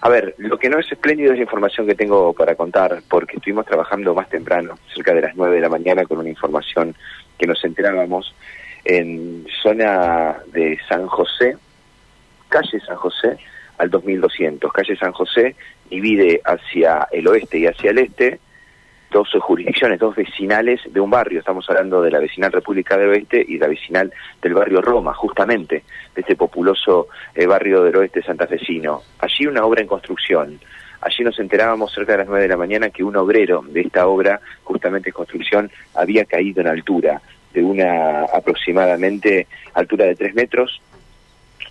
A ver, lo que no es espléndido es la información que tengo para contar, porque estuvimos trabajando más temprano, cerca de las 9 de la mañana, con una información que nos enterábamos en zona de San José, calle San José, al 2200. Calle San José divide hacia el oeste y hacia el este dos jurisdicciones, dos vecinales de un barrio. Estamos hablando de la vecinal República del Oeste y la vecinal del barrio Roma, justamente, de este populoso eh, barrio del oeste santafesino. Allí una obra en construcción. Allí nos enterábamos cerca de las nueve de la mañana que un obrero de esta obra, justamente en construcción, había caído en altura, de una aproximadamente altura de tres metros,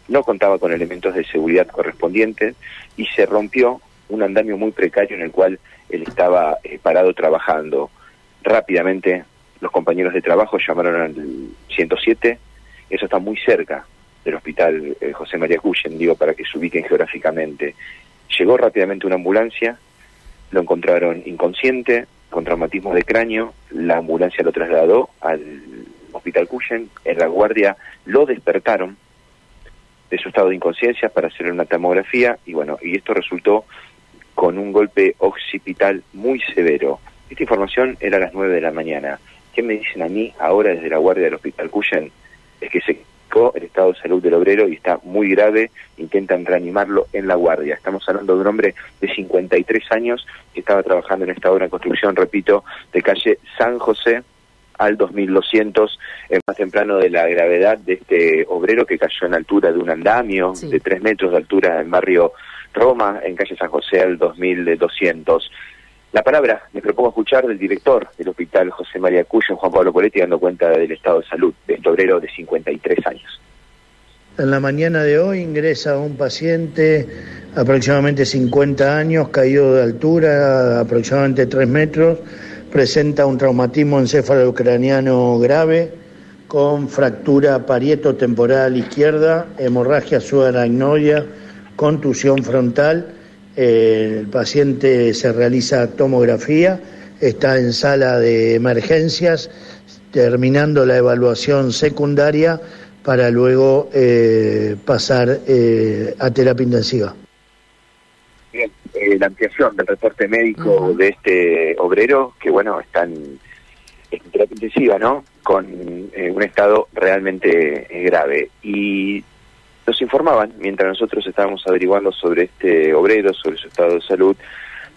no contaba con elementos de seguridad correspondientes y se rompió un andamio muy precario en el cual él estaba eh, parado trabajando. Rápidamente los compañeros de trabajo llamaron al 107, eso está muy cerca del hospital eh, José María Cuyen, digo, para que se ubiquen geográficamente. Llegó rápidamente una ambulancia, lo encontraron inconsciente, con traumatismo de cráneo, la ambulancia lo trasladó al hospital Cuyen, en la guardia lo despertaron de su estado de inconsciencia para hacer una tomografía y bueno, y esto resultó con un golpe occipital muy severo. Esta información era a las 9 de la mañana. ¿Qué me dicen a mí ahora desde la guardia del hospital Cuyen? Es que se el estado de salud del obrero y está muy grave, intentan reanimarlo en la guardia. Estamos hablando de un hombre de 53 años que estaba trabajando en esta obra de construcción, repito, de calle San José al 2200, es más temprano de la gravedad de este obrero que cayó en altura de un andamio de 3 metros de altura en barrio Roma, en calle San José al 2200. La palabra me propongo escuchar del director del hospital José María Cuyo, Juan Pablo Poletti, dando cuenta del estado de salud de este obrero de 53 años. En la mañana de hoy ingresa un paciente aproximadamente 50 años, caído de altura, aproximadamente 3 metros, presenta un traumatismo encéfalo-ucraniano grave con fractura parieto temporal izquierda, hemorragia subaracnoidea, contusión frontal. El paciente se realiza tomografía, está en sala de emergencias, terminando la evaluación secundaria para luego eh, pasar eh, a terapia intensiva. Bien, la ampliación del reporte médico de este obrero, que bueno, está en, terapia intensiva, ¿no? Con un estado realmente grave. Y nos informaban, mientras nosotros estábamos averiguando sobre este obrero, sobre su estado de salud,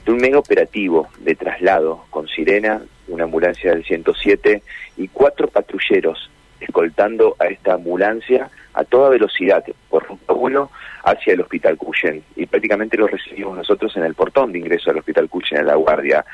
de un mega operativo de traslado con sirena, una ambulancia del 107 y cuatro patrulleros escoltando a esta ambulancia a toda velocidad por ruta 1 hacia el Hospital Cuyen. Y prácticamente lo recibimos nosotros en el portón de ingreso al Hospital Cuyen, en la guardia.